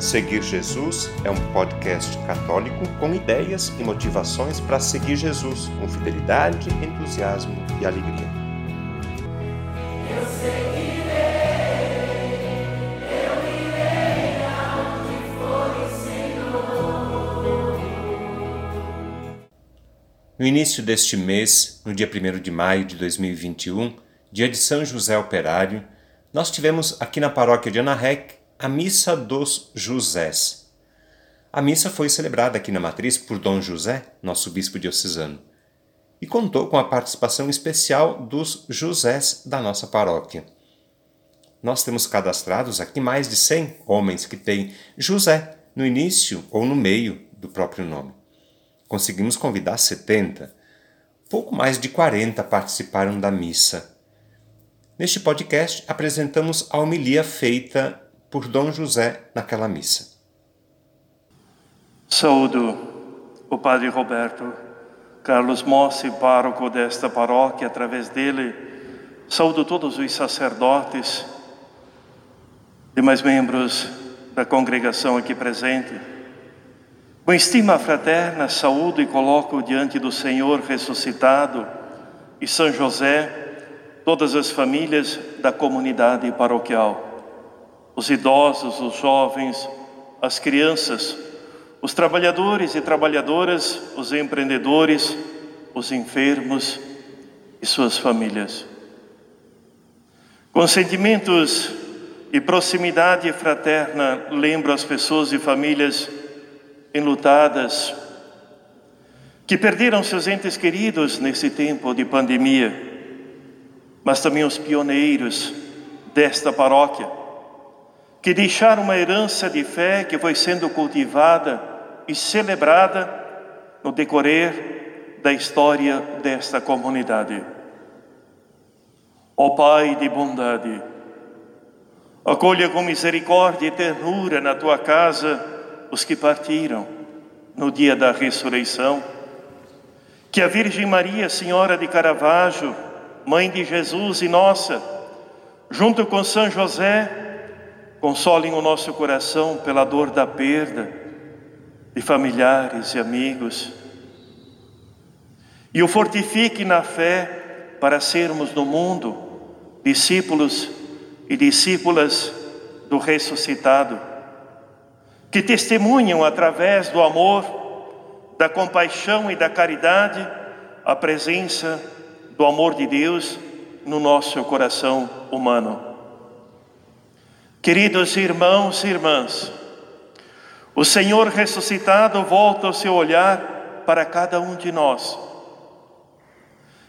Seguir Jesus é um podcast católico com ideias e motivações para seguir Jesus com fidelidade, entusiasmo e alegria. Eu seguirei, eu irei for o Senhor. No início deste mês, no dia 1 de maio de 2021, dia de São José Operário, nós tivemos aqui na paróquia de Anarrec a Missa dos Josés. A missa foi celebrada aqui na matriz por Dom José, nosso bispo diocesano, e contou com a participação especial dos Josés da nossa paróquia. Nós temos cadastrados aqui mais de 100 homens que têm José no início ou no meio do próprio nome. Conseguimos convidar 70. Pouco mais de 40 participaram da missa. Neste podcast apresentamos a homilia feita por Dom José naquela missa. Saúdo o Padre Roberto Carlos Mossi, pároco desta paróquia, através dele, saúdo todos os sacerdotes, demais membros da congregação aqui presente. Com estima fraterna, saúdo e coloco diante do Senhor ressuscitado e São José todas as famílias da comunidade paroquial os idosos, os jovens, as crianças, os trabalhadores e trabalhadoras, os empreendedores, os enfermos e suas famílias. Com sentimentos e proximidade fraterna, lembro as pessoas e famílias enlutadas que perderam seus entes queridos nesse tempo de pandemia, mas também os pioneiros desta paróquia que deixaram uma herança de fé que foi sendo cultivada e celebrada no decorrer da história desta comunidade. Ó oh Pai de bondade, acolha com misericórdia e ternura na tua casa os que partiram no dia da ressurreição. Que a Virgem Maria, Senhora de Caravaggio, Mãe de Jesus e nossa, junto com São José, Consolem o nosso coração pela dor da perda de familiares e amigos. E o fortifique na fé para sermos no mundo discípulos e discípulas do ressuscitado, que testemunham através do amor, da compaixão e da caridade a presença do amor de Deus no nosso coração humano. Queridos irmãos e irmãs, o Senhor ressuscitado volta o seu olhar para cada um de nós,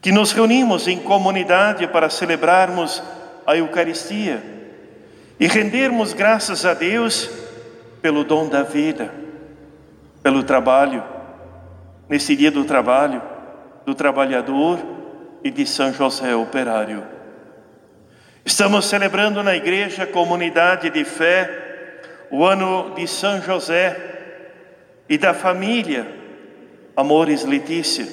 que nos reunimos em comunidade para celebrarmos a Eucaristia e rendermos graças a Deus pelo dom da vida, pelo trabalho, nesse dia do trabalho, do trabalhador e de São José operário. Estamos celebrando na igreja comunidade de fé o ano de São José e da família Amores Letícia.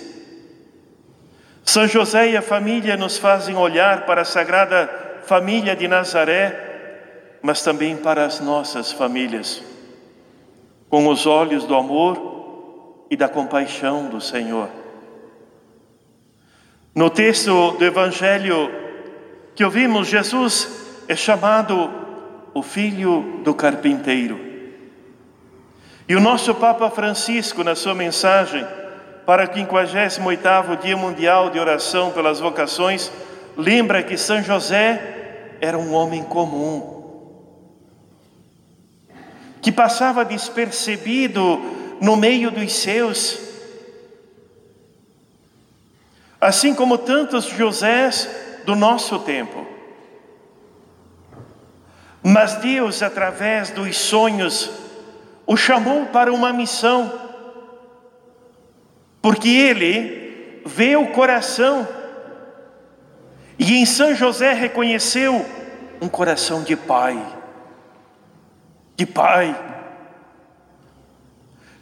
São José e a família nos fazem olhar para a sagrada família de Nazaré, mas também para as nossas famílias, com os olhos do amor e da compaixão do Senhor. No texto do Evangelho que ouvimos, Jesus é chamado o filho do carpinteiro. E o nosso Papa Francisco, na sua mensagem para o 58º Dia Mundial de Oração pelas Vocações, lembra que São José era um homem comum, que passava despercebido no meio dos seus, assim como tantos Josés do nosso tempo. Mas Deus, através dos sonhos, o chamou para uma missão, porque Ele vê o coração, e em São José reconheceu um coração de pai, de pai,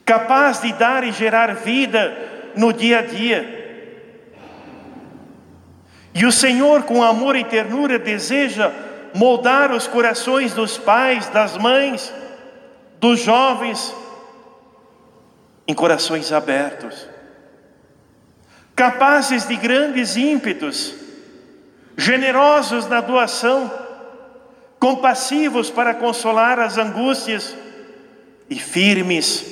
capaz de dar e gerar vida no dia a dia e o Senhor, com amor e ternura, deseja moldar os corações dos pais, das mães, dos jovens em corações abertos, capazes de grandes ímpetos, generosos na doação, compassivos para consolar as angústias e firmes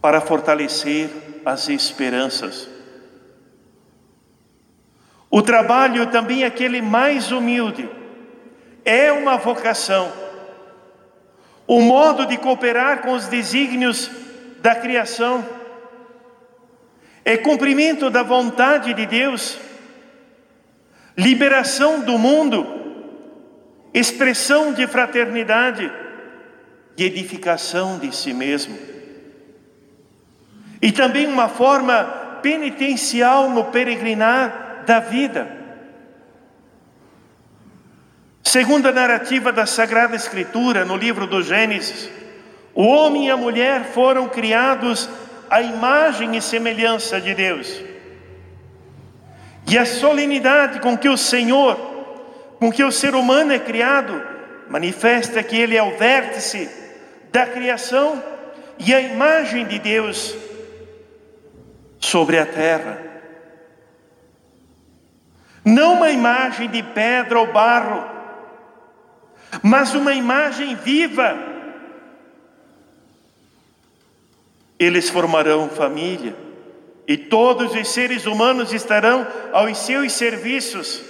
para fortalecer as esperanças. O trabalho também aquele mais humilde. É uma vocação. O modo de cooperar com os desígnios da criação. É cumprimento da vontade de Deus, liberação do mundo, expressão de fraternidade. E edificação de si mesmo. E também uma forma penitencial no peregrinar da vida. Segundo a narrativa da Sagrada Escritura, no livro do Gênesis, o homem e a mulher foram criados à imagem e semelhança de Deus. E a solenidade com que o Senhor, com que o ser humano é criado, manifesta que ele é o vértice da criação e a imagem de Deus sobre a terra. Não uma imagem de pedra ou barro, mas uma imagem viva. Eles formarão família e todos os seres humanos estarão aos seus serviços.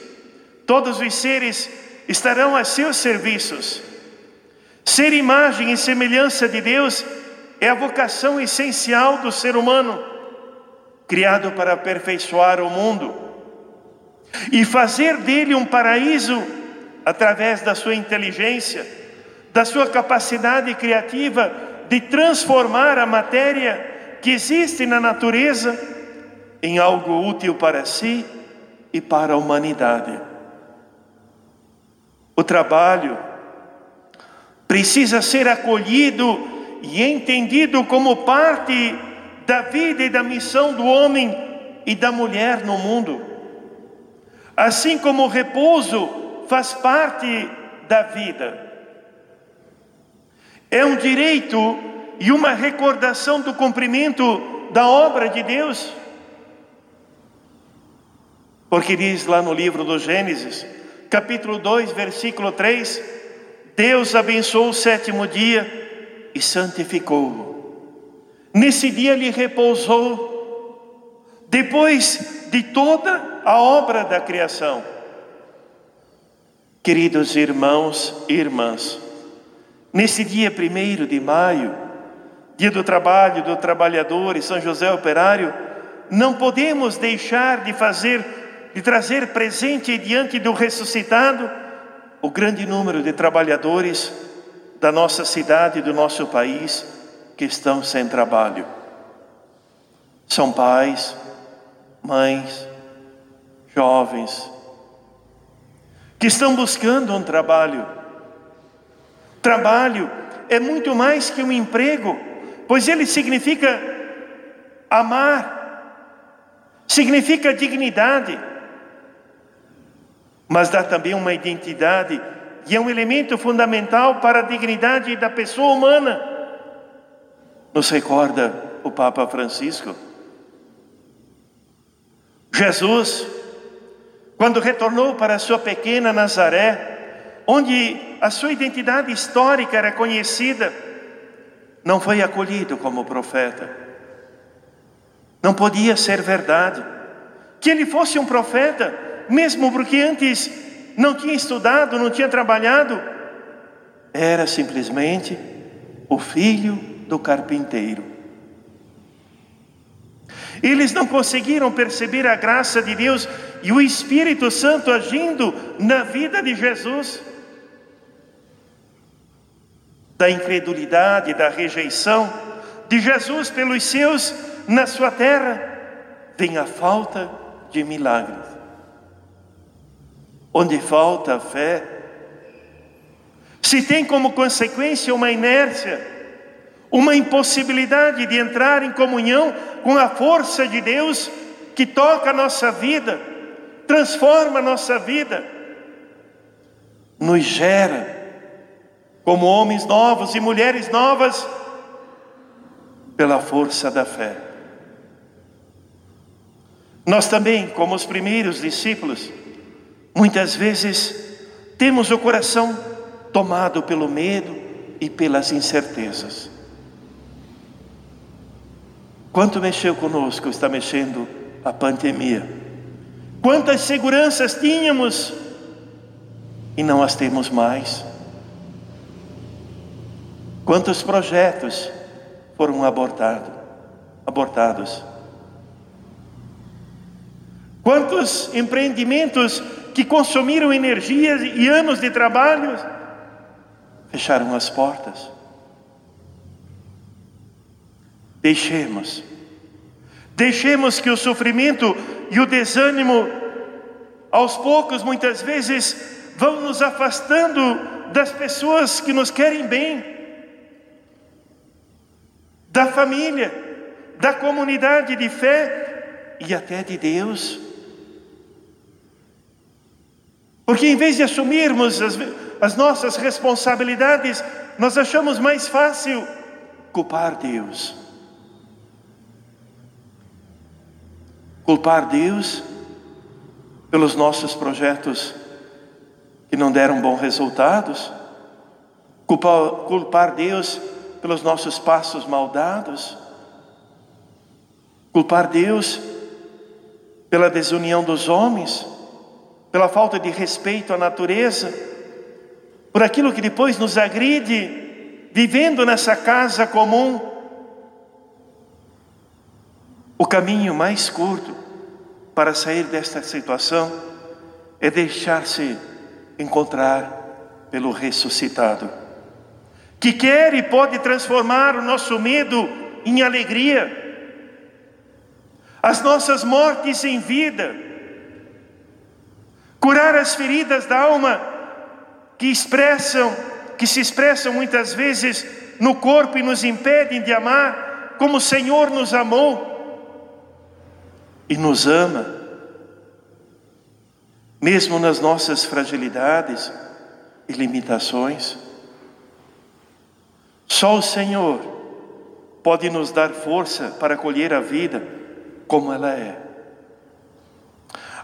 Todos os seres estarão a seus serviços. Ser imagem e semelhança de Deus é a vocação essencial do ser humano, criado para aperfeiçoar o mundo e fazer dele um paraíso através da sua inteligência, da sua capacidade criativa de transformar a matéria que existe na natureza em algo útil para si e para a humanidade. O trabalho precisa ser acolhido e entendido como parte da vida e da missão do homem e da mulher no mundo. Assim como o repouso faz parte da vida. É um direito e uma recordação do cumprimento da obra de Deus. Porque diz lá no livro do Gênesis, capítulo 2, versículo 3, Deus abençoou o sétimo dia e santificou-o. Nesse dia ele repousou, depois de toda a obra da criação. Queridos irmãos e irmãs, nesse dia primeiro de maio, dia do trabalho do trabalhador e São José operário, não podemos deixar de fazer, de trazer presente diante do ressuscitado o grande número de trabalhadores da nossa cidade do nosso país que estão sem trabalho. São pais, mães, jovens, que estão buscando um trabalho. Trabalho é muito mais que um emprego, pois ele significa amar, significa dignidade mas dá também uma identidade e é um elemento fundamental para a dignidade da pessoa humana. Nos recorda o Papa Francisco. Jesus, quando retornou para a sua pequena Nazaré, onde a sua identidade histórica era conhecida, não foi acolhido como profeta. Não podia ser verdade. Que ele fosse um profeta, mesmo porque antes não tinha estudado, não tinha trabalhado, era simplesmente o filho do carpinteiro. Eles não conseguiram perceber a graça de Deus e o Espírito Santo agindo na vida de Jesus. Da incredulidade, da rejeição de Jesus pelos seus na sua terra, vem a falta de milagres onde falta a fé, se tem como consequência uma inércia, uma impossibilidade de entrar em comunhão com a força de Deus que toca a nossa vida, transforma a nossa vida, nos gera como homens novos e mulheres novas, pela força da fé. Nós também, como os primeiros discípulos, muitas vezes temos o coração tomado pelo medo e pelas incertezas. Quanto mexeu conosco, está mexendo a pandemia. Quantas seguranças tínhamos e não as temos mais. Quantos projetos foram abortados? abortados? Quantos empreendimentos que consumiram energia e anos de trabalho fecharam as portas? Deixemos, deixemos que o sofrimento e o desânimo, aos poucos, muitas vezes, vão nos afastando das pessoas que nos querem bem, da família, da comunidade de fé e até de Deus. Porque em vez de assumirmos as, as nossas responsabilidades, nós achamos mais fácil culpar Deus. Culpar Deus pelos nossos projetos que não deram bons resultados, culpar, culpar Deus pelos nossos passos maldados, culpar Deus pela desunião dos homens pela falta de respeito à natureza, por aquilo que depois nos agride, vivendo nessa casa comum. O caminho mais curto para sair desta situação é deixar-se encontrar pelo ressuscitado, que quer e pode transformar o nosso medo em alegria, as nossas mortes em vida curar as feridas da alma que expressam, que se expressam muitas vezes no corpo e nos impedem de amar como o Senhor nos amou e nos ama, mesmo nas nossas fragilidades e limitações. Só o Senhor pode nos dar força para acolher a vida como ela é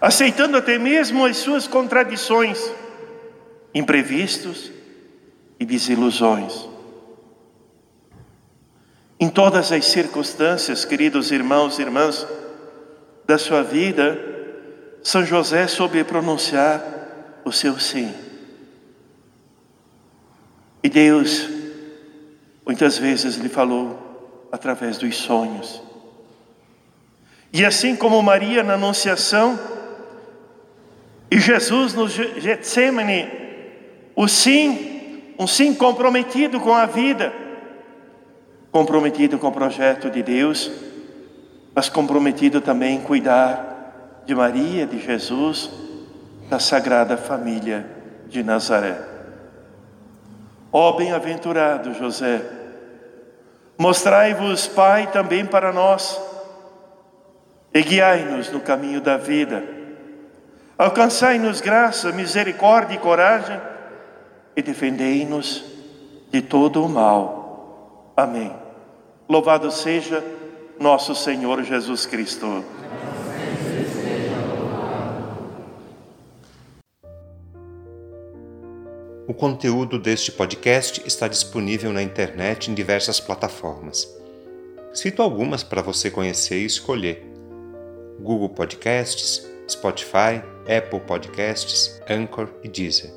aceitando até mesmo as suas contradições, imprevistos e desilusões. Em todas as circunstâncias, queridos irmãos e irmãs, da sua vida, São José soube pronunciar o seu sim. E Deus, muitas vezes, lhe falou através dos sonhos. E assim como Maria na Anunciação, e Jesus no Getsemane, o sim, um sim comprometido com a vida, comprometido com o projeto de Deus, mas comprometido também em cuidar de Maria, de Jesus, da Sagrada Família de Nazaré. Ó bem-aventurado José, mostrai-vos, Pai, também para nós, e guiai-nos no caminho da vida Alcançai-nos graça, misericórdia e coragem e defendei-nos de todo o mal. Amém. Louvado seja nosso Senhor Jesus Cristo. O conteúdo deste podcast está disponível na internet em diversas plataformas. Cito algumas para você conhecer e escolher: Google Podcasts, Spotify, Apple Podcasts, Anchor e Deezer.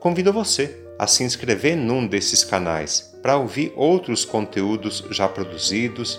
Convido você a se inscrever num desses canais para ouvir outros conteúdos já produzidos,